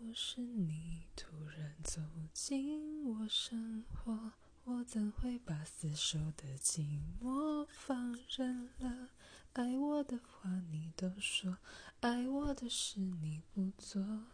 果是你突然走进我生活，我怎会把死守的寂寞放任了？爱我的话你都说，爱我的事你不做。